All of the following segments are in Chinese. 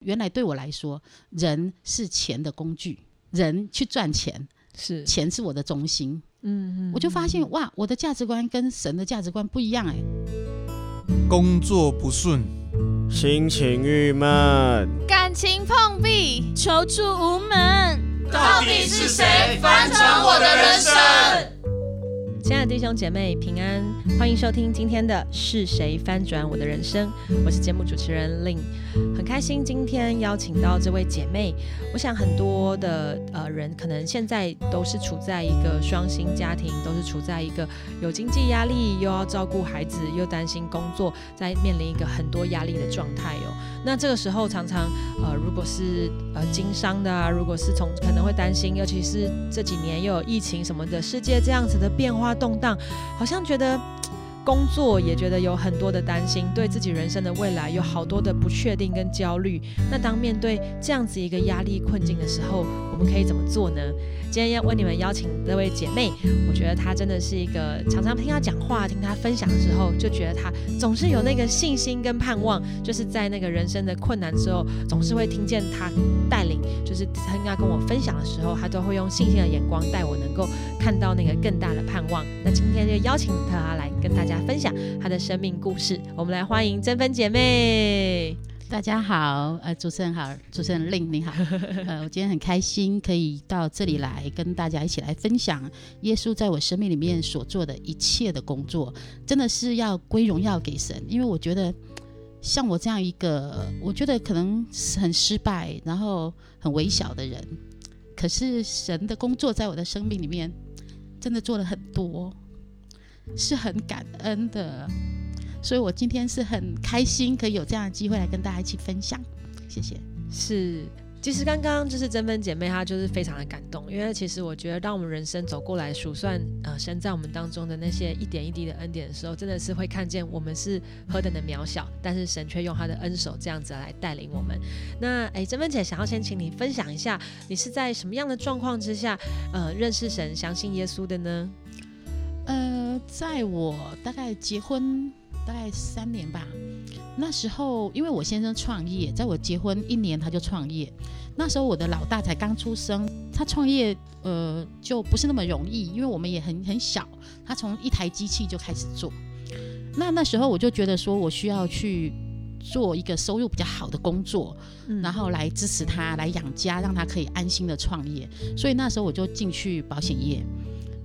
原来对我来说，人是钱的工具，人去赚钱，是钱是我的中心。嗯嗯，我就发现哇，我的价值观跟神的价值观不一样哎。工作不顺，心情郁闷，感情碰壁，求助无门，到底是谁翻转我的人生？亲爱的弟兄姐妹平安，欢迎收听今天的是谁翻转我的人生？我是节目主持人 Lin，很开心今天邀请到这位姐妹。我想很多的呃人可能现在都是处在一个双薪家庭，都是处在一个有经济压力，又要照顾孩子，又担心工作，在面临一个很多压力的状态哦。那这个时候常常呃，如果是呃经商的啊，如果是从可能会担心，尤其是这几年又有疫情什么的，世界这样子的变化动荡，好像觉得 工作也觉得有很多的担心，对自己人生的未来有好多的不确定跟焦虑。那当面对这样子一个压力困境的时候，我们可以怎么做呢？今天要为你们邀请这位姐妹，我觉得她真的是一个常常听她讲话、听她分享的时候，就觉得她总是有那个信心跟盼望，就是在那个人生的困难之后，总是会听见她带就是听她跟我分享的时候，他都会用信心的眼光带我能够看到那个更大的盼望。那今天就邀请他来跟大家分享他的生命故事，我们来欢迎珍芬姐妹。大家好，呃，主持人好，主持人令你好，呃，我今天很开心可以到这里来跟大家一起来分享耶稣在我生命里面所做的一切的工作，真的是要归荣耀给神，因为我觉得像我这样一个，我觉得可能很失败，然后很微小的人，可是神的工作在我的生命里面真的做了很多，是很感恩的。所以我今天是很开心，可以有这样的机会来跟大家一起分享，谢谢。是，其实刚刚就是珍芬姐妹，她就是非常的感动，因为其实我觉得，当我们人生走过来数算呃神在我们当中的那些一点一滴的恩典的时候，真的是会看见我们是何等的渺小，但是神却用他的恩手这样子来带领我们。那哎，珍芬姐想要先请你分享一下，你是在什么样的状况之下，呃，认识神、相信耶稣的呢？呃，在我大概结婚。大概三年吧，那时候因为我先生创业，在我结婚一年他就创业。那时候我的老大才刚出生，他创业呃就不是那么容易，因为我们也很很小，他从一台机器就开始做。那那时候我就觉得说我需要去做一个收入比较好的工作，然后来支持他来养家，让他可以安心的创业。所以那时候我就进去保险业。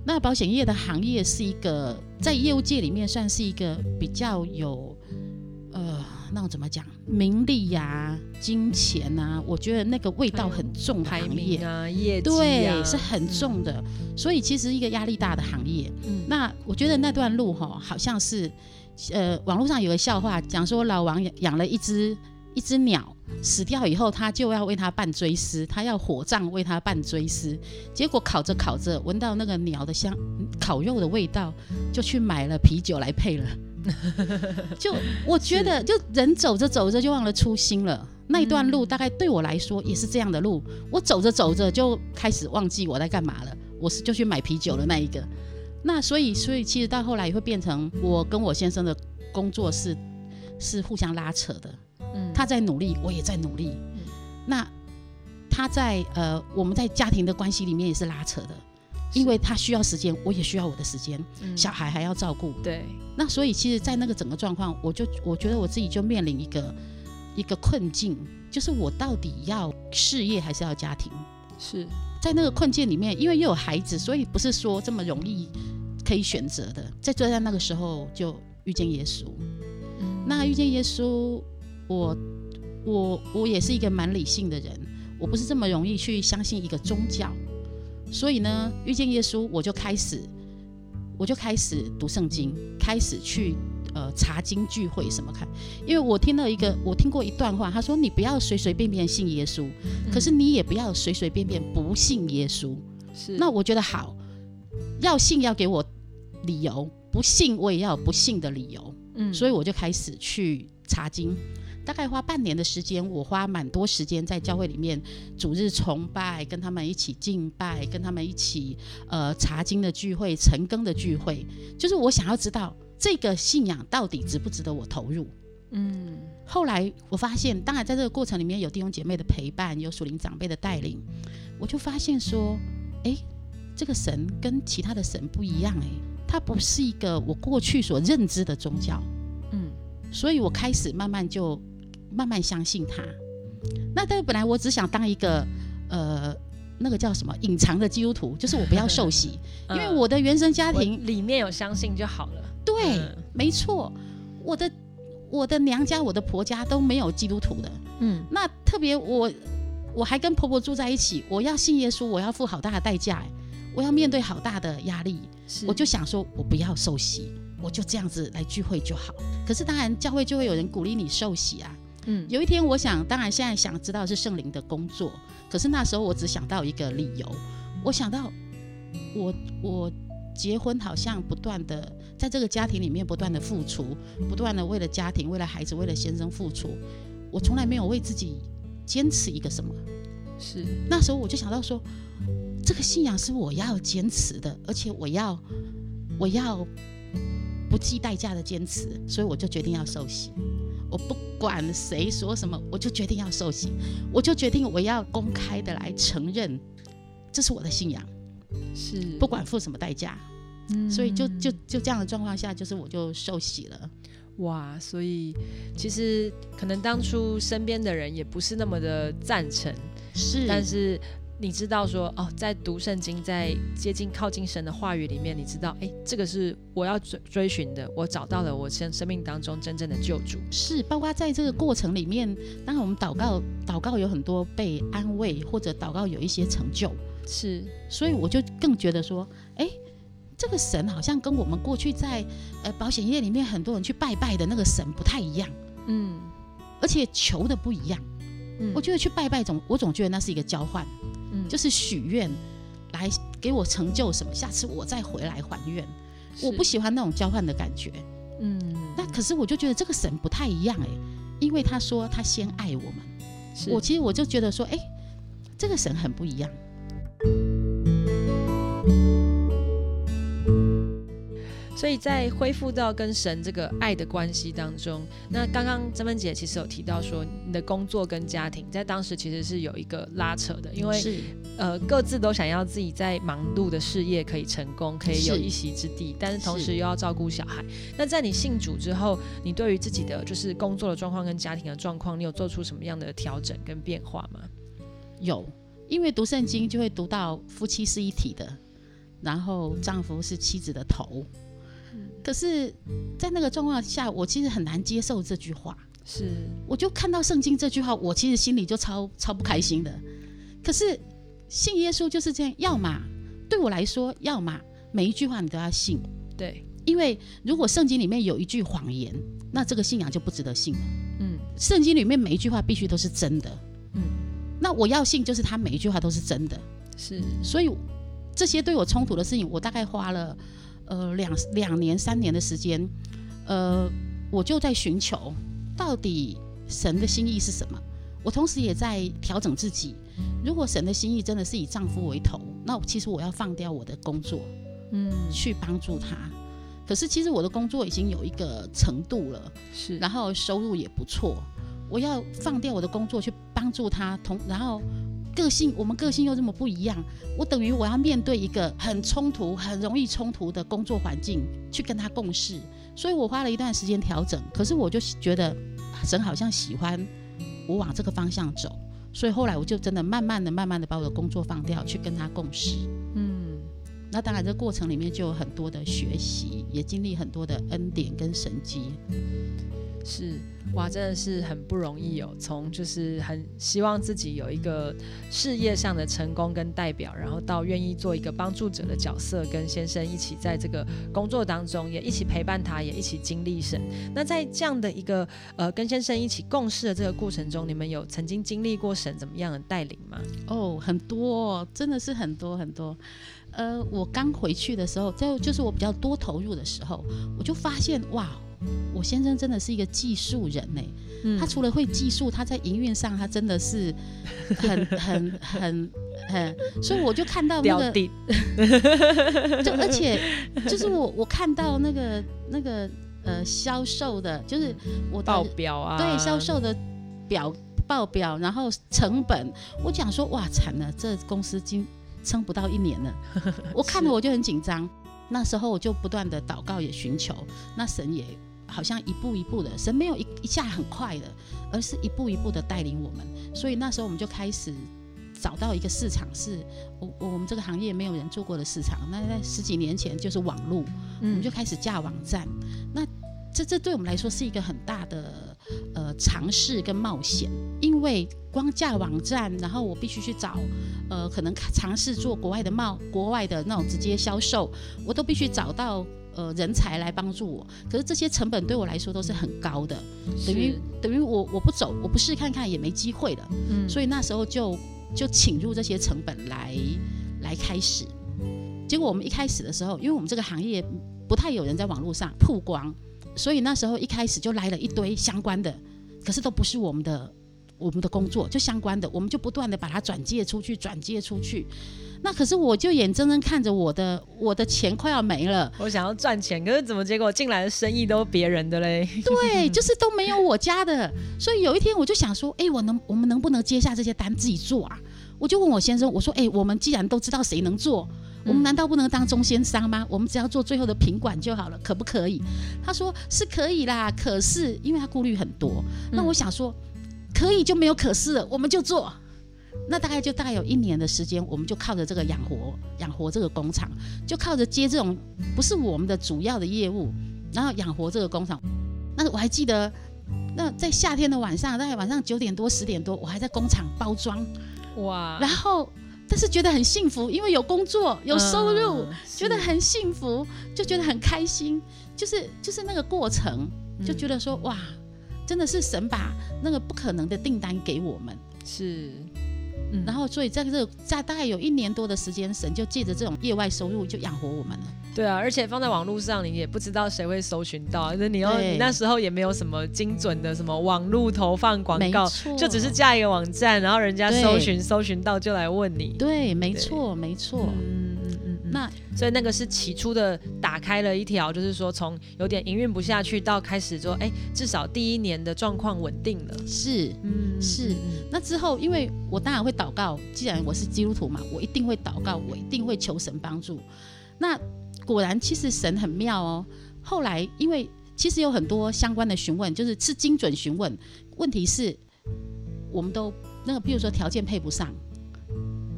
那保险业的行业是一个在业务界里面算是一个比较有，呃，那我怎么讲，名利呀、金钱啊，我觉得那个味道很重的行业啊，业绩对是很重的，所以其实一个压力大的行业。那我觉得那段路哈，好像是，呃，网络上有个笑话讲说，老王养了一只。一只鸟死掉以后，他就要为他办追思，他要火葬为他办追思。结果烤着烤着，闻到那个鸟的香，烤肉的味道，就去买了啤酒来配了。就我觉得，就人走着走着就忘了初心了。那一段路大概对我来说也是这样的路，我走着走着就开始忘记我在干嘛了。我是就去买啤酒的那一个。那所以，所以其实到后来也会变成我跟我先生的工作是是互相拉扯的。嗯他在努力，我也在努力。那他在呃，我们在家庭的关系里面也是拉扯的，因为他需要时间，我也需要我的时间，小孩还要照顾。对，那所以其实，在那个整个状况，我就我觉得我自己就面临一个一个困境，就是我到底要事业还是要家庭？是在那个困境里面，因为又有孩子，所以不是说这么容易可以选择的。在就在那个时候，就遇见耶稣。那遇见耶稣。我我我也是一个蛮理性的人，我不是这么容易去相信一个宗教，所以呢，遇见耶稣，我就开始我就开始读圣经，开始去呃查经聚会什么看，因为我听了一个我听过一段话，他说你不要随随便便信耶稣，可是你也不要随随便便不信耶稣。是，那我觉得好，要信要给我理由，不信我也要有不信的理由。嗯，所以我就开始去查经。大概花半年的时间，我花蛮多时间在教会里面主日崇拜，跟他们一起敬拜，跟他们一起呃查经的聚会、晨更的聚会，就是我想要知道这个信仰到底值不值得我投入。嗯，后来我发现，当然在这个过程里面有弟兄姐妹的陪伴，有属灵长辈的带领，我就发现说，哎，这个神跟其他的神不一样，哎，它不是一个我过去所认知的宗教，嗯，所以我开始慢慢就慢慢相信他。那但本来我只想当一个，呃，那个叫什么隐藏的基督徒，就是我不要受洗，因为我的原生家庭里面有相信就好了。对，没错，我的。我的娘家、我的婆家都没有基督徒的，嗯，那特别我我还跟婆婆住在一起，我要信耶稣，我要付好大的代价，我要面对好大的压力，我就想说，我不要受洗，我就这样子来聚会就好。可是当然教会就会有人鼓励你受洗啊，嗯，有一天我想，当然现在想知道是圣灵的工作，可是那时候我只想到一个理由，我想到我我。结婚好像不断的在这个家庭里面不断的付出，不断的为了家庭、为了孩子、为了先生付出。我从来没有为自己坚持一个什么。是那时候我就想到说，这个信仰是我要坚持的，而且我要我要不计代价的坚持，所以我就决定要受洗。我不管谁说什么，我就决定要受洗。我就决定我要公开的来承认，这是我的信仰。是不管付什么代价，嗯，所以就就就这样的状况下，就是我就受洗了，哇！所以其实可能当初身边的人也不是那么的赞成，是，但是你知道说哦，在读圣经，在接近靠近神的话语里面，你知道，哎，这个是我要追追寻的，我找到了我生生命当中真正的救主，是，包括在这个过程里面，当然我们祷告，祷告有很多被安慰，或者祷告有一些成就。是，所以我就更觉得说，哎，这个神好像跟我们过去在呃保险业里面很多人去拜拜的那个神不太一样，嗯，而且求的不一样，嗯，我觉得去拜拜总，我总觉得那是一个交换，嗯，就是许愿来给我成就什么，下次我再回来还愿，我不喜欢那种交换的感觉，嗯，那可是我就觉得这个神不太一样哎，因为他说他先爱我们，我其实我就觉得说，哎，这个神很不一样。所以在恢复到跟神这个爱的关系当中，那刚刚曾芬姐其实有提到说，你的工作跟家庭在当时其实是有一个拉扯的，因为呃各自都想要自己在忙碌的事业可以成功，可以有一席之地，但是同时又要照顾小孩。那在你信主之后，你对于自己的就是工作的状况跟家庭的状况，你有做出什么样的调整跟变化吗？有。因为读圣经就会读到夫妻是一体的，然后丈夫是妻子的头。可是，在那个状况下，我其实很难接受这句话。是，我就看到圣经这句话，我其实心里就超超不开心的。可是信耶稣就是这样，要么对我来说，要么每一句话你都要信。对，因为如果圣经里面有一句谎言，那这个信仰就不值得信了。嗯，圣经里面每一句话必须都是真的。嗯那我要信，就是他每一句话都是真的，是。所以这些对我冲突的事情，我大概花了呃两两年三年的时间，呃，我就在寻求到底神的心意是什么。我同时也在调整自己。如果神的心意真的是以丈夫为头，那其实我要放掉我的工作，嗯，去帮助他。可是其实我的工作已经有一个程度了，是，然后收入也不错。我要放掉我的工作去帮助他，同然后个性我们个性又这么不一样，我等于我要面对一个很冲突、很容易冲突的工作环境去跟他共事，所以我花了一段时间调整。可是我就觉得神好像喜欢我往这个方向走，所以后来我就真的慢慢的、慢慢的把我的工作放掉，去跟他共事。嗯，那当然这过程里面就有很多的学习，也经历很多的恩典跟神迹。是哇，真的是很不容易哦。从就是很希望自己有一个事业上的成功跟代表，然后到愿意做一个帮助者的角色，跟先生一起在这个工作当中，也一起陪伴他，也一起经历神。那在这样的一个呃跟先生一起共事的这个过程中，你们有曾经经历过神怎么样的带领吗？哦，很多，真的是很多很多。呃，我刚回去的时候，在就是我比较多投入的时候，我就发现哇。我先生真的是一个技术人呢，他除了会技术，他在营运上他真的是很 很很很，所以我就看到那个，就而且就是我我看到那个那个呃销售的，就是我的报表啊，对销售的表报表，然后成本，我讲说哇惨了，这公司今撑不到一年了，我看了我就很紧张。那时候我就不断的祷告，也寻求，那神也好像一步一步的，神没有一一下很快的，而是一步一步的带领我们。所以那时候我们就开始找到一个市场，是我我们这个行业没有人做过的市场。那在十几年前就是网络，我们就开始架网站。那这这对我们来说是一个很大的呃尝试跟冒险，因为光架网站，然后我必须去找呃可能尝试做国外的贸国外的那种直接销售，我都必须找到呃人才来帮助我。可是这些成本对我来说都是很高的，等于等于我我不走，我不试看看也没机会了。嗯，所以那时候就就请入这些成本来来开始。结果我们一开始的时候，因为我们这个行业不太有人在网络上曝光。所以那时候一开始就来了一堆相关的，可是都不是我们的我们的工作，就相关的，我们就不断的把它转借出去，转借出去。那可是我就眼睁睁看着我的我的钱快要没了。我想要赚钱，可是怎么结果进来的生意都别人的嘞？对，就是都没有我家的。所以有一天我就想说，哎，我能我们能不能接下这些单自己做啊？我就问我先生，我说，哎，我们既然都知道谁能做。我们难道不能当中间商吗？我们只要做最后的品管就好了，可不可以？他说是可以啦，可是因为他顾虑很多。那我想说，可以就没有可是了，我们就做。那大概就大概有一年的时间，我们就靠着这个养活养活这个工厂，就靠着接这种不是我们的主要的业务，然后养活这个工厂。那我还记得，那在夏天的晚上，大概晚上九点多十点多，我还在工厂包装。哇！然后。但是觉得很幸福，因为有工作有收入，觉得很幸福，就觉得很开心。就是就是那个过程，就觉得说哇，真的是神把那个不可能的订单给我们。是。嗯然后，所以在这在大概有一年多的时间，神就借着这种业外收入就养活我们了。对啊，而且放在网络上，你也不知道谁会搜寻到，那你要你那时候也没有什么精准的什么网络投放广告，就只是架一个网站，然后人家搜寻搜寻到就来问你。对，没错，没错。那所以那个是起初的打开了一条，就是说从有点营运不下去到开始说，哎，至少第一年的状况稳定了。是，嗯，是。那之后，因为我当然会祷告，既然我是基督徒嘛，我一定会祷告，我一定会求神帮助。那果然，其实神很妙哦。后来，因为其实有很多相关的询问，就是是精准询问，问题是我们都那个，比如说条件配不上。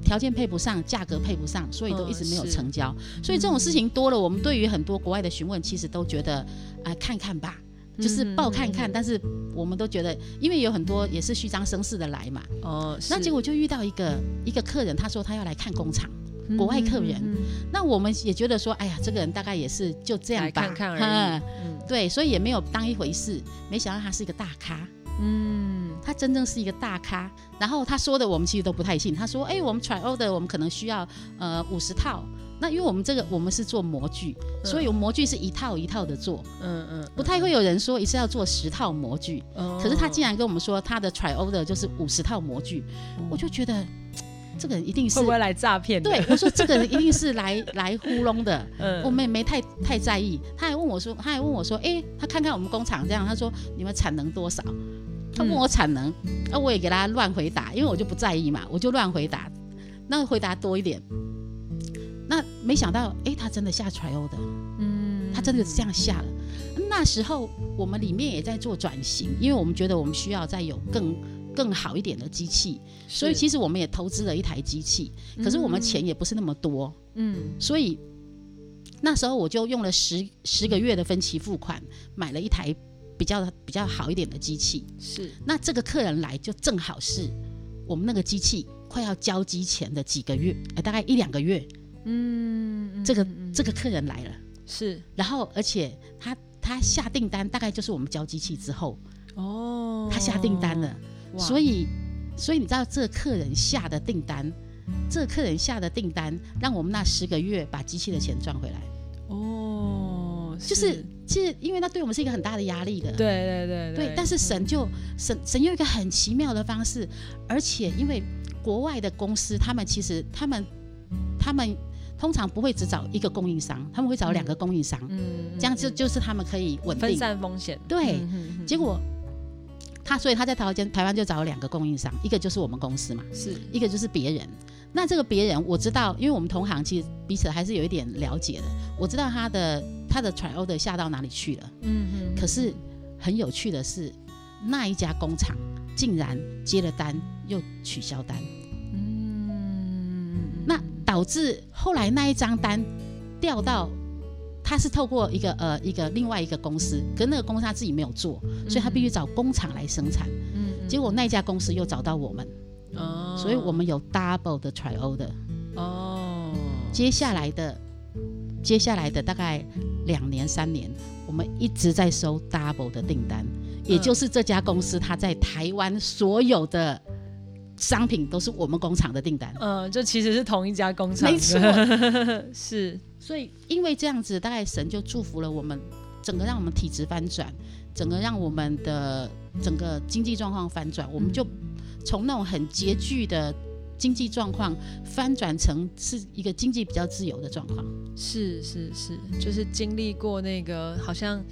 条件配不上，价格配不上，所以都一直没有成交。所以这种事情多了，我们对于很多国外的询问，其实都觉得啊，看看吧，就是报看看。但是我们都觉得，因为有很多也是虚张声势的来嘛。哦。那结果就遇到一个一个客人，他说他要来看工厂，国外客人。那我们也觉得说，哎呀，这个人大概也是就这样吧，看看而已。对，所以也没有当一回事。没想到他是一个大咖。嗯，他真正是一个大咖。然后他说的，我们其实都不太信。他说：“哎，我们 try order，我们可能需要呃五十套。那因为我们这个我们是做模具，所以模具是一套一套的做。嗯嗯，不太会有人说一次要做十套模具。可是他竟然跟我们说他的 try order 就是五十套模具，我就觉得这个人一定是会不会来诈骗？对，我说这个人一定是来 来糊弄的。嗯，我们也没太太在意。他还问我说，他还问我说，哎，他看看我们工厂这样，他说你们产能多少？他问我产能，那我也给他乱回答，因为我就不在意嘛，我就乱回答，那回答多一点。那没想到，哎，他真的下 trial 的，嗯，他真的是这样下了。那时候我们里面也在做转型，因为我们觉得我们需要再有更更好一点的机器，所以其实我们也投资了一台机器，可是我们钱也不是那么多，嗯，所以那时候我就用了十十个月的分期付款买了一台。比较比较好一点的机器。是，那这个客人来就正好是我们那个机器快要交机前的几个月，呃，大概一两个月，嗯，这个这个客人来了，是，然后而且他他下订单大概就是我们交机器之后，哦，他下订单了，所以所以你知道这个客人下的订单，这个客人下的订单让我们那十个月把机器的钱赚回来，哦，就是。其实，因为那对我们是一个很大的压力的。对对对对。但是神就神神用一个很奇妙的方式，而且因为国外的公司，他们其实他们他们通常不会只找一个供应商，他们会找两个供应商，嗯，这样就就是他们可以稳定分散风险。对，结果他所以他在台湾台湾就找了两个供应商，一个就是我们公司嘛，是一个就是别人。那这个别人我知道，因为我们同行其实彼此还是有一点了解的，我知道他的他的 try order 下到哪里去了，嗯嗯。可是很有趣的是，那一家工厂竟然接了单又取消单。嗯那导致后来那一张单调到，他是透过一个呃一个另外一个公司，可那个公司他自己没有做，所以他必须找工厂来生产。嗯，结果那家公司又找到我们，哦，所以我们有 double 的 try order。哦，接下来的接下来的大概两年三年，我们一直在收 double 的订单，也就是这家公司它在台湾所有的。商品都是我们工厂的订单，嗯，就其实是同一家工厂，没错，是。所以因为这样子，大概神就祝福了我们，整个让我们体质翻转，整个让我们的整个经济状况翻转，我们就从那种很拮据的经济状况翻转成是一个经济比较自由的状况。是是是，就是经历过那个好像。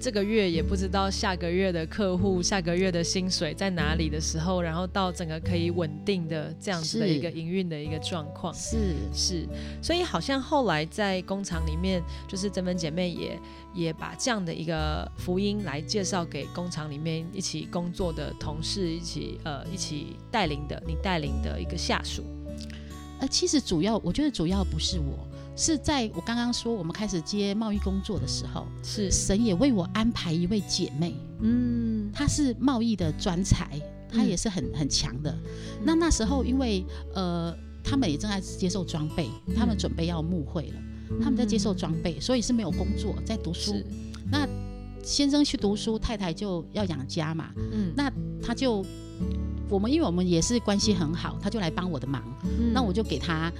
这个月也不知道下个月的客户、下个月的薪水在哪里的时候，然后到整个可以稳定的这样子的一个营运的一个状况，是是，所以好像后来在工厂里面，就是这门姐妹也也把这样的一个福音来介绍给工厂里面一起工作的同事，一起呃一起带领的你带领的一个下属。呃，其实主要我觉得主要不是我。是在我刚刚说我们开始接贸易工作的时候，是。神也为我安排一位姐妹，嗯，她是贸易的专才，她也是很很强的。那那时候因为呃，他们也正在接受装备，他们准备要募会了，他们在接受装备，所以是没有工作，在读书。那先生去读书，太太就要养家嘛，嗯，那他就我们因为我们也是关系很好，他就来帮我的忙，那我就给他。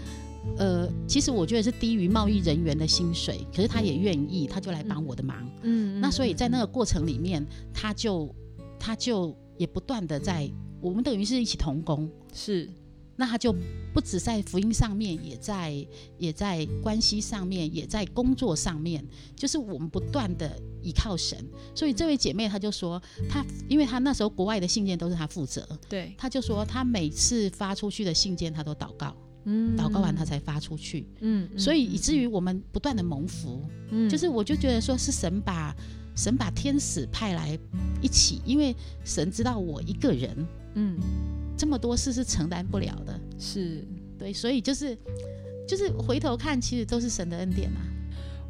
呃，其实我觉得是低于贸易人员的薪水，可是他也愿意，他就来帮我的忙。嗯，那所以在那个过程里面，他就他就也不断的在，我们等于是一起同工。是，那他就不止在福音上面，也在也在关系上面，也在工作上面，就是我们不断的依靠神。所以这位姐妹她就说，她因为她那时候国外的信件都是她负责，对，她就说她每次发出去的信件，她都祷告。祷告完他才发出去，嗯，所以以至于我们不断的蒙福，嗯，就是我就觉得说是神把神把天使派来一起，因为神知道我一个人，嗯，这么多事是承担不了的，是。对，所以就是就是回头看，其实都是神的恩典啊。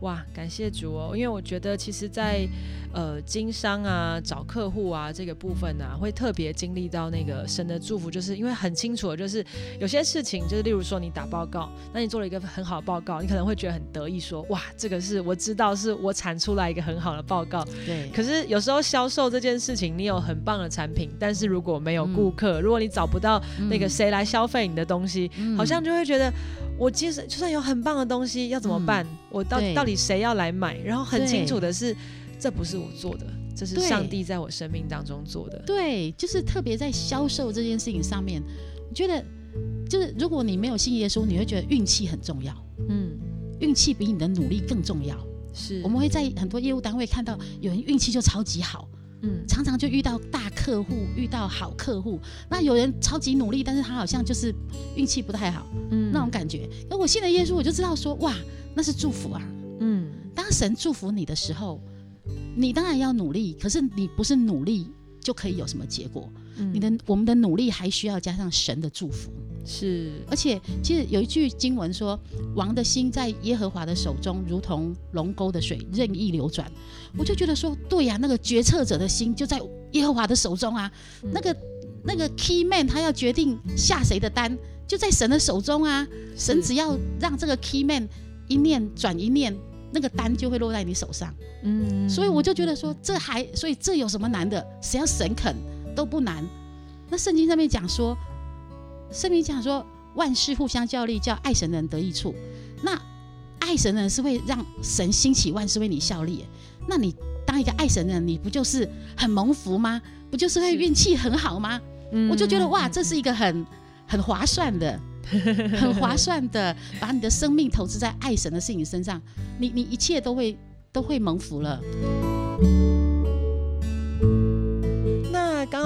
哇，感谢主哦！因为我觉得，其实，在呃经商啊、找客户啊这个部分呢，会特别经历到那个神的祝福，就是因为很清楚，就是有些事情，就是例如说你打报告，那你做了一个很好的报告，你可能会觉得很得意，说哇，这个是我知道是我产出来一个很好的报告。对。可是有时候销售这件事情，你有很棒的产品，但是如果没有顾客，如果你找不到那个谁来消费你的东西，好像就会觉得。我其实就算有很棒的东西，要怎么办？我到到底谁要来买？然后很清楚的是，这不是我做的，这是上帝在我生命当中做的。对，就是特别在销售这件事情上面，我觉得就是如果你没有信耶稣，你会觉得运气很重要。嗯，运气比你的努力更重要。是，我们会在很多业务单位看到有人运气就超级好。嗯，常常就遇到大客户，遇到好客户。那有人超级努力，但是他好像就是运气不太好，嗯，那种感觉。那我信了耶稣，我就知道说，哇，那是祝福啊。嗯，当神祝福你的时候，你当然要努力，可是你不是努力就可以有什么结果。你的我们的努力还需要加上神的祝福。是，而且其实有一句经文说：“王的心在耶和华的手中，如同龙沟的水，任意流转。”我就觉得说，对呀，那个决策者的心就在耶和华的手中啊。那个那个 key man 他要决定下谁的单，就在神的手中啊。神只要让这个 key man 一念转一念，那个单就会落在你手上。嗯，所以我就觉得说，这还所以这有什么难的？只要神肯都不难。那圣经上面讲说。圣经讲说，万事互相效力，叫爱神的人得益处。那爱神的人是会让神兴起万事为你效力。那你当一个爱神的人，你不就是很蒙福吗？不就是会运气很好吗？我就觉得哇，这是一个很很划算的，很划算的，把你的生命投资在爱神的事情身上，你你一切都会都会蒙福了。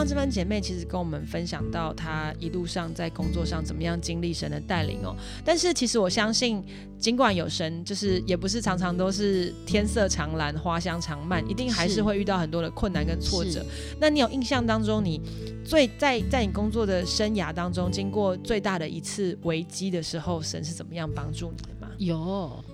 这番姐妹其实跟我们分享到她一路上在工作上怎么样经历神的带领哦，但是其实我相信，尽管有神，就是也不是常常都是天色常蓝花香常漫，一定还是会遇到很多的困难跟挫折。那你有印象当中，你最在在你工作的生涯当中，经过最大的一次危机的时候，神是怎么样帮助你的吗？有，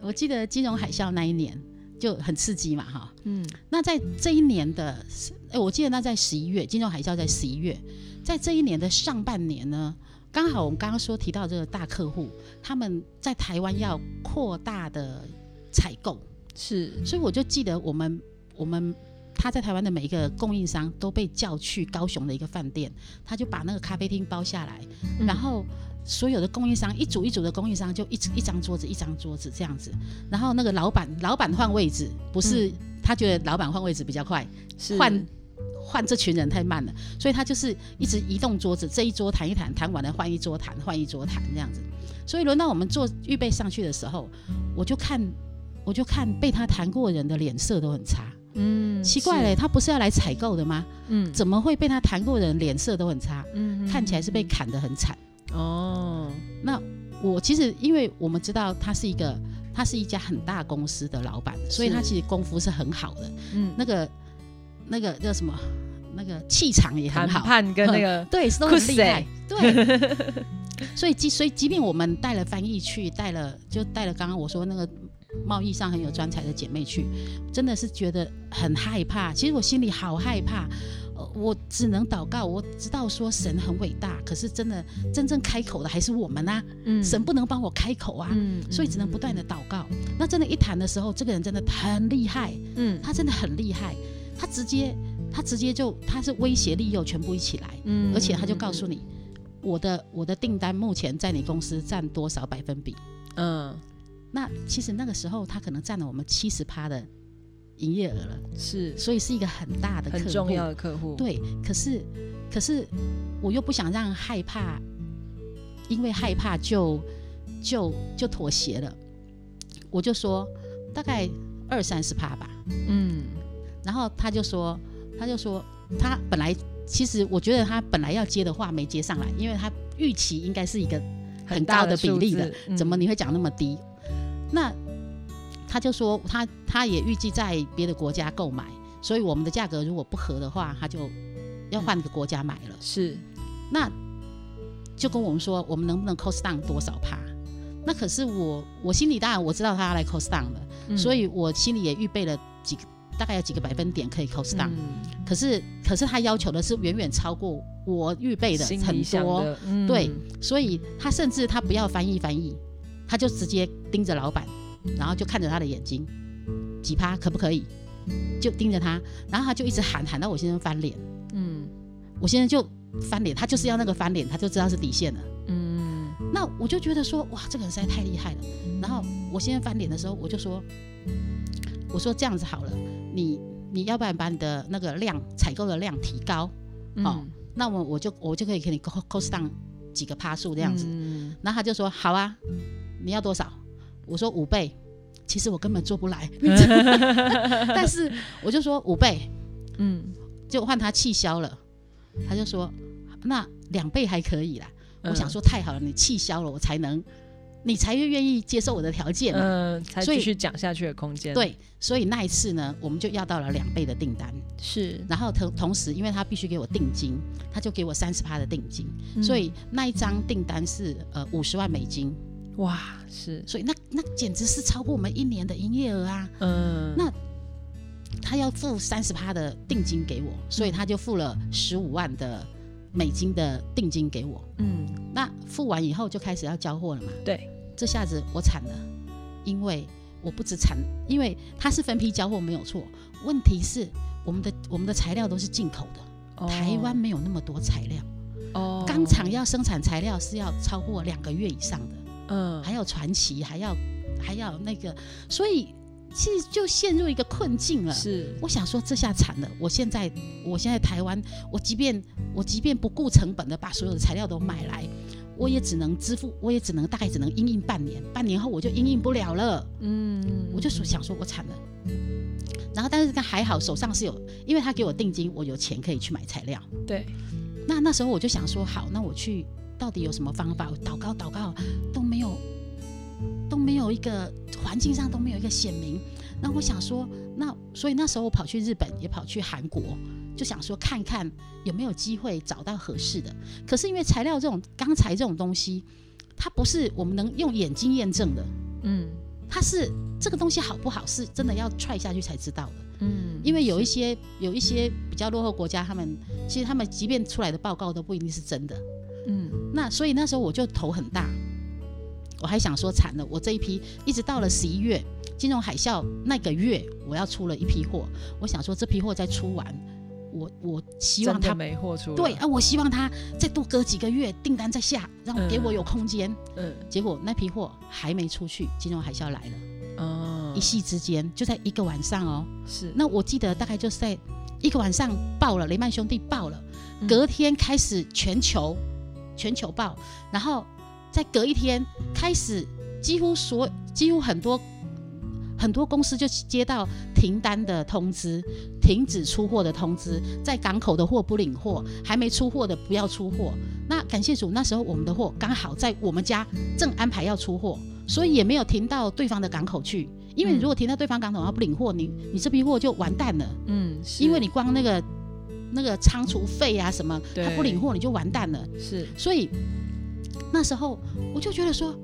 我记得金融海啸那一年。就很刺激嘛，哈，嗯，那在这一年的，哎，我记得那在十一月，金融海啸在十一月，在这一年的上半年呢，刚好我们刚刚说提到这个大客户，他们在台湾要扩大的采购，是，所以我就记得我们我们他在台湾的每一个供应商都被叫去高雄的一个饭店，他就把那个咖啡厅包下来，然后。所有的供应商一组一组的供应商就一一张桌子一张桌子这样子，然后那个老板老板换位置，不是他觉得老板换位置比较快，换换这群人太慢了，所以他就是一直移动桌子，这一桌谈一谈，谈完了换一桌谈，换一桌谈这样子。所以轮到我们做预备上去的时候，我就看我就看被他谈过人的脸色都很差，嗯，奇怪嘞，他不是要来采购的吗？嗯，怎么会被他谈过人脸色都很差？嗯，看起来是被砍得很惨。哦，那我其实因为我们知道他是一个，他是一家很大公司的老板，所以他其实功夫是很好的。嗯，那个那个叫什么？那个气场也很好，判跟那个 对都很厉害。对，所以即所以即便我们带了翻译去，带了就带了刚刚我说那个贸易上很有专才的姐妹去，真的是觉得很害怕。其实我心里好害怕。我只能祷告，我知道说神很伟大，可是真的真正开口的还是我们啊。嗯，神不能帮我开口啊，嗯，所以只能不断的祷告。那真的，一谈的时候，这个人真的很厉害，嗯，他真的很厉害，他直接他直接就他是威胁利诱全部一起来，嗯，而且他就告诉你，我的我的订单目前在你公司占多少百分比，嗯，那其实那个时候他可能占了我们七十趴的。营业额了，是，所以是一个很大的、很重要的客户。对，可是，可是我又不想让害怕，因为害怕就就就妥协了。我就说大概二三十趴吧，嗯。然后他就说，他就说，他本来其实我觉得他本来要接的话没接上来，因为他预期应该是一个很高的比例的，怎么你会讲那么低？那。他就说他他也预计在别的国家购买，所以我们的价格如果不合的话，他就要换个国家买了。是，那就跟我们说，我们能不能 cost down 多少趴？那可是我我心里当然我知道他要来 cost down 了，所以我心里也预备了几个大概有几个百分点可以 cost down。可是可是他要求的是远远超过我预备的很多，对，所以他甚至他不要翻译翻译，他就直接盯着老板。然后就看着他的眼睛，几趴可不可以？就盯着他，然后他就一直喊喊到我先生翻脸。嗯，我先生就翻脸，他就是要那个翻脸，他就知道是底线了。嗯，那我就觉得说，哇，这个人实在太厉害了。然后我先生翻脸的时候，我就说，我说这样子好了，你你要不然把你的那个量采购的量提高，好，那我我就我就可以给你 cost down 几个趴数这样子。然后他就说好啊，你要多少？我说五倍，其实我根本做不来，但是我就说五倍，嗯，就换他气消了，他就说那两倍还可以啦。我想说太好了，你气消了，我才能，你才会愿意接受我的条件，嗯，才继续讲下去的空间。对，所以那一次呢，我们就要到了两倍的订单，是，然后同同时，因为他必须给我定金，他就给我三十趴的定金，所以那一张订单是呃五十万美金。哇，是，所以那那简直是超过我们一年的营业额啊！嗯，那他要付三十趴的定金给我，所以他就付了十五万的美金的定金给我。嗯，那付完以后就开始要交货了嘛？对，这下子我惨了，因为我不止惨，因为他是分批交货没有错，问题是我们的我们的材料都是进口的，台湾没有那么多材料。哦，钢厂要生产材料是要超过两个月以上的。嗯，还要传奇，还要还要那个，所以其实就陷入一个困境了。是，我想说这下惨了。我现在我现在台湾，我即便我即便不顾成本的把所有的材料都买来，我也只能支付，我也只能大概只能应应半年，半年后我就应应不了了。嗯，我就说想说我惨了。然后但是还好手上是有，因为他给我定金，我有钱可以去买材料。对。那那时候我就想说，好，那我去到底有什么方法？祷告祷告都没有，都没有一个环境上都没有一个显明。那我想说，那所以那时候我跑去日本，也跑去韩国，就想说看看有没有机会找到合适的。可是因为材料这种钢材这种东西，它不是我们能用眼睛验证的。嗯，它是这个东西好不好，是真的要踹下去才知道的。嗯，因为有一些有一些比较落后国家，他们其实他们即便出来的报告都不一定是真的。嗯，那所以那时候我就头很大，我还想说惨了，我这一批一直到了十一月。金融海啸那个月，我要出了一批货，我想说这批货再出完，我我希望他没货出。对啊，我希望他再多隔几个月订单再下，让给我有空间。嗯，结果那批货还没出去，金融海啸来了。哦，一夕之间就在一个晚上哦。是。那我记得大概就是在一个晚上爆了，雷曼兄弟爆了，隔天开始全球全球爆，然后再隔一天开始，几乎所几乎很多。很多公司就接到停单的通知，停止出货的通知，在港口的货不领货，还没出货的不要出货。那感谢主，那时候我们的货刚好在我们家正安排要出货，所以也没有停到对方的港口去。因为你如果停到对方港口，然后不领货，你你这批货就完蛋了。嗯，因为你光那个那个仓储费啊什么，他不领货你就完蛋了。是，所以那时候我就觉得说，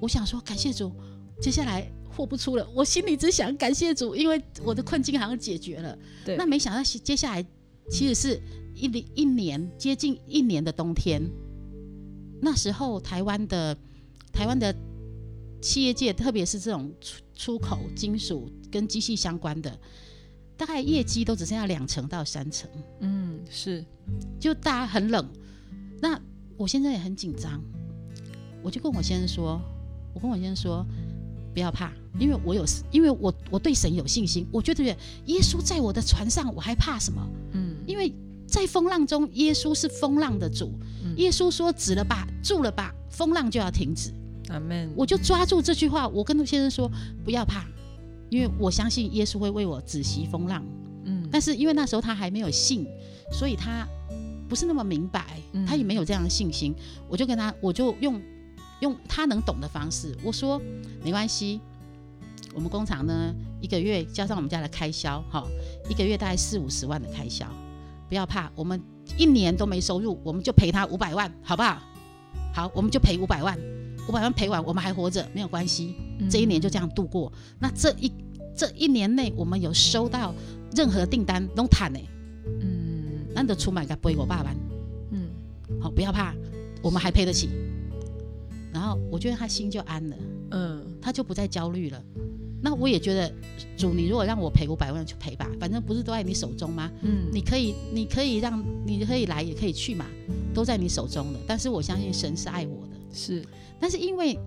我想说感谢主，接下来。货不出了，我心里只想感谢主，因为我的困境好像解决了。对，那没想到接下来其实是一年一年接近一年的冬天。那时候台湾的台湾的企业界，特别是这种出出口金属跟机器相关的，大概业绩都只剩下两成到三成。嗯，是，就大家很冷。那我现在也很紧张，我就跟我先生说，我跟我先生说。不要怕，因为我有，因为我我对神有信心。我觉得耶稣在我的船上，我还怕什么？嗯，因为在风浪中，耶稣是风浪的主。耶稣说：“止了吧，住了吧，风浪就要停止。”阿门。我就抓住这句话，我跟陆先生说：“不要怕，因为我相信耶稣会为我止息风浪。”嗯，但是因为那时候他还没有信，所以他不是那么明白，他也没有这样的信心。我就跟他，我就用。用他能懂的方式，我说没关系。我们工厂呢，一个月加上我们家的开销，哈，一个月大概四五十万的开销，不要怕，我们一年都没收入，我们就赔他五百万，好不好？好，我们就赔五百万，五百万赔完，我们还活着，没有关系，这一年就这样度过。那这一这一年内，我们有收到任何订单都谈呢？嗯，难得出买个赔我爸爸，嗯，好，不要怕，我们还赔得起。然后我觉得他心就安了，嗯，他就不再焦虑了。那我也觉得，主，你如果让我赔五百万就赔吧，反正不是都在你手中吗？嗯，你可以，你可以让，你可以来也可以去嘛，都在你手中的。但是我相信神是爱我的，是。但是因为，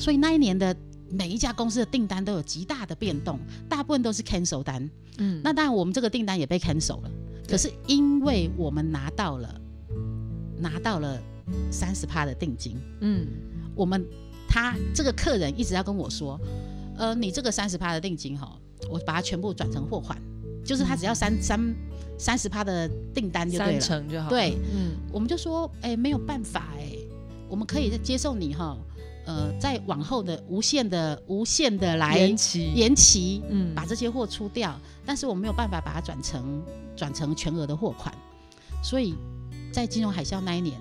所以那一年的每一家公司的订单都有极大的变动，大部分都是 cancel 单。嗯，那当然我们这个订单也被 cancel 了。可是因为我们拿到了，拿到了。三十趴的定金，嗯，我们他这个客人一直要跟我说，呃，你这个三十趴的定金哈，我把它全部转成货款，就是他只要三三三十趴的订单就对了，三成就好。对，嗯，我们就说，哎，没有办法，哎，我们可以接受你哈，呃，在往后的无限的无限的来延期延期，嗯，把这些货出掉，但是我没有办法把它转成转成全额的货款，所以在金融海啸那一年。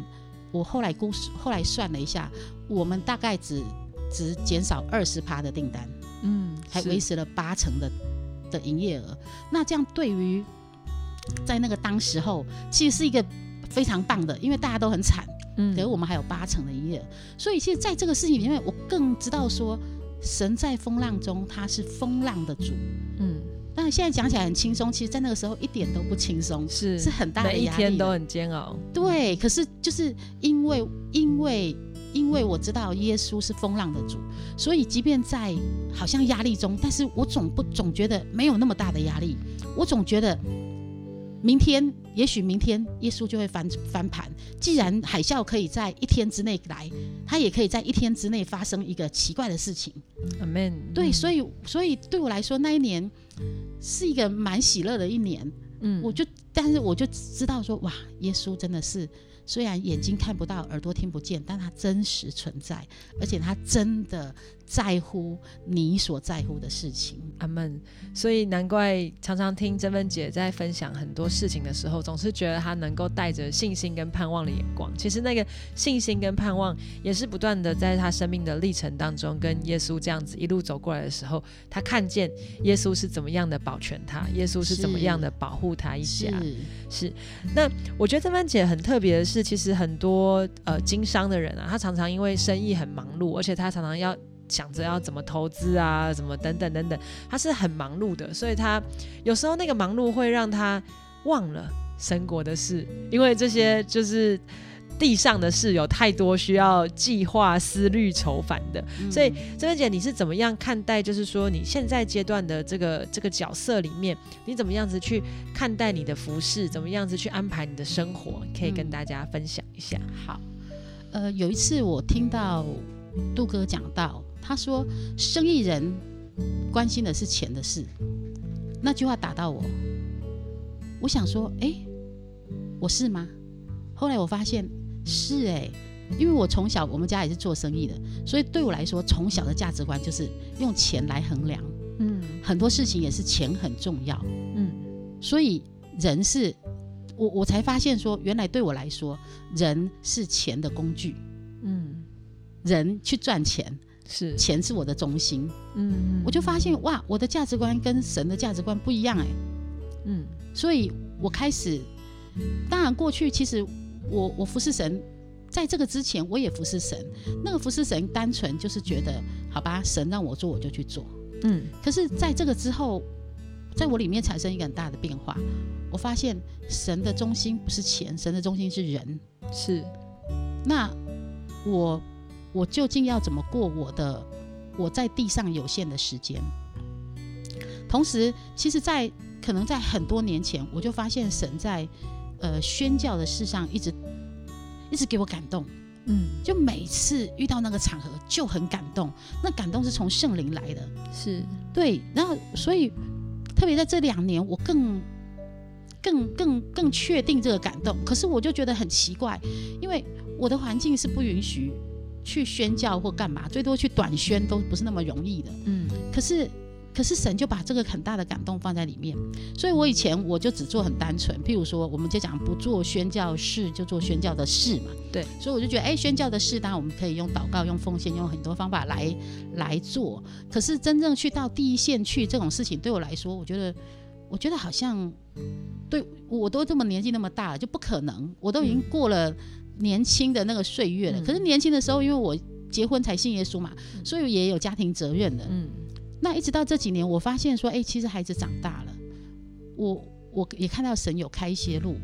我后来估，后来算了一下，我们大概只只减少二十趴的订单，嗯，还维持了八成的的营业额。那这样对于在那个当时候，其实是一个非常棒的，因为大家都很惨，嗯，可是我们还有八成的营业额。所以其实在这个事情里面，我更知道说，神在风浪中，他是风浪的主，嗯。但现在讲起来很轻松，其实，在那个时候一点都不轻松，是是很大的压力，每一天都很煎熬。对，可是就是因为因为因为我知道耶稣是风浪的主，所以即便在好像压力中，但是我总不总觉得没有那么大的压力，我总觉得明天也许明天耶稣就会翻翻盘。既然海啸可以在一天之内来，他也可以在一天之内发生一个奇怪的事情。Amen。对，所以所以对我来说，那一年是一个蛮喜乐的一年。嗯，我就但是我就知道说，哇，耶稣真的是。虽然眼睛看不到，耳朵听不见，但他真实存在，而且他真的在乎你所在乎的事情。阿门。所以难怪常常听珍芬姐在分享很多事情的时候，总是觉得她能够带着信心跟盼望的眼光。其实那个信心跟盼望，也是不断的在她生命的历程当中，跟耶稣这样子一路走过来的时候，她看见耶稣是怎么样的保全她，耶稣是怎么样的保护她一家。是。那我觉得珍芬姐很特别的是。是，其实很多呃经商的人啊，他常常因为生意很忙碌，而且他常常要想着要怎么投资啊，怎么等等等等，他是很忙碌的，所以他有时候那个忙碌会让他忘了神国的事，因为这些就是。地上的事有太多需要计划、思虑、筹烦的，所以这边姐，你是怎么样看待？就是说你现在阶段的这个这个角色里面，你怎么样子去看待你的服饰？怎么样子去安排你的生活？可以跟大家分享一下。好，呃，有一次我听到杜哥讲到，他说生意人关心的是钱的事，那句话打到我，我想说，哎，我是吗？后来我发现。是哎，因为我从小我们家也是做生意的，所以对我来说，从小的价值观就是用钱来衡量。嗯，很多事情也是钱很重要。嗯，所以人是，我我才发现说，原来对我来说，人是钱的工具。嗯，人去赚钱是钱是我的中心。嗯，我就发现哇，我的价值观跟神的价值观不一样哎。嗯，所以我开始，当然过去其实。我我服侍神，在这个之前我也服侍神。那个服侍神单纯就是觉得，好吧，神让我做我就去做。嗯。可是在这个之后，在我里面产生一个很大的变化。我发现神的中心不是钱，神的中心是人。是。那我我究竟要怎么过我的我在地上有限的时间？同时，其实，在可能在很多年前，我就发现神在。呃，宣教的事上一直一直给我感动，嗯，就每次遇到那个场合就很感动，那感动是从圣灵来的，是。对，然后所以特别在这两年，我更更更更确定这个感动，可是我就觉得很奇怪，因为我的环境是不允许去宣教或干嘛，最多去短宣都不是那么容易的，嗯，可是。可是神就把这个很大的感动放在里面，所以我以前我就只做很单纯，譬如说，我们就讲不做宣教事，就做宣教的事嘛。对，所以我就觉得，哎，宣教的事，当然我们可以用祷告、用奉献、用很多方法来来做。可是真正去到第一线去这种事情，对我来说，我觉得，我觉得好像对我都这么年纪那么大了，就不可能。我都已经过了年轻的那个岁月了。可是年轻的时候，因为我结婚才信耶稣嘛，所以也有家庭责任的。嗯。那一直到这几年，我发现说，哎，其实孩子长大了，我我也看到神有开一些路。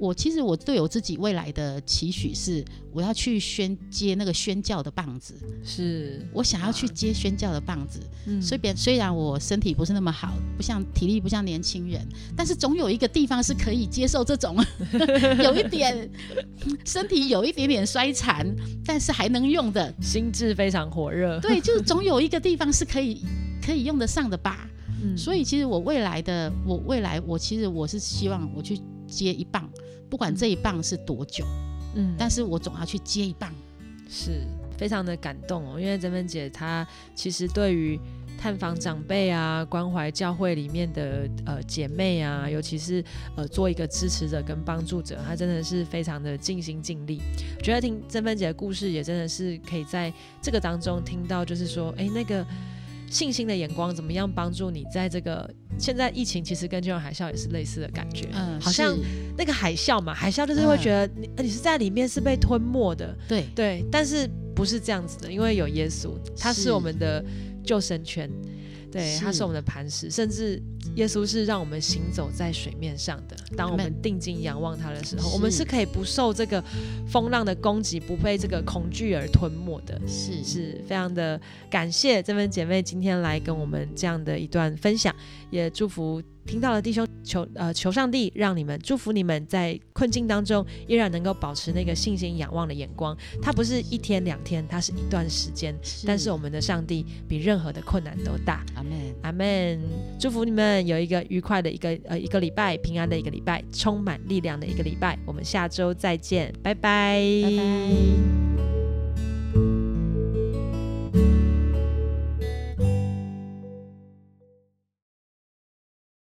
我其实我对我自己未来的期许是，我要去宣接那个宣教的棒子。是我想要去接宣教的棒子。嗯，所以别虽然我身体不是那么好，不像体力不像年轻人，但是总有一个地方是可以接受这种，有一点身体有一点点衰残，但是还能用的，心智非常火热。对，就是总有一个地方是可以可以用得上的吧。嗯，所以其实我未来的我未来我其实我是希望我去接一棒。不管这一棒是多久，嗯，但是我总要去接一棒，是非常的感动哦。因为珍芬姐她其实对于探访长辈啊、关怀教会里面的呃姐妹啊，尤其是呃做一个支持者跟帮助者，她真的是非常的尽心尽力。我觉得听珍芬姐的故事，也真的是可以在这个当中听到，就是说，哎，那个。信心的眼光怎么样帮助你在这个现在疫情其实跟金融海啸也是类似的感觉，嗯，好像那个海啸嘛，海啸就是会觉得你你是在里面是被吞没的，对。对，但是不是这样子的，因为有耶稣，他是我们的救生圈，对，他是。我们的磐石，甚至耶稣是让我们行走在水面上的。当我们定睛仰望他的时候，我们是可以不受这个风浪的攻击，不被这个恐惧而吞没的。是，是非常的感谢这位姐妹今天来跟我们这样的一段分享，也祝福。听到了弟兄求呃求上帝让你们祝福你们在困境当中依然能够保持那个信心仰望的眼光，它不是一天两天，它是一段时间。但是我们的上帝比任何的困难都大。阿门，阿门。祝福你有一个愉快的一个呃一个礼拜，平安的一个礼拜，充满力量的一个礼拜。我们下周再见，拜拜，拜拜。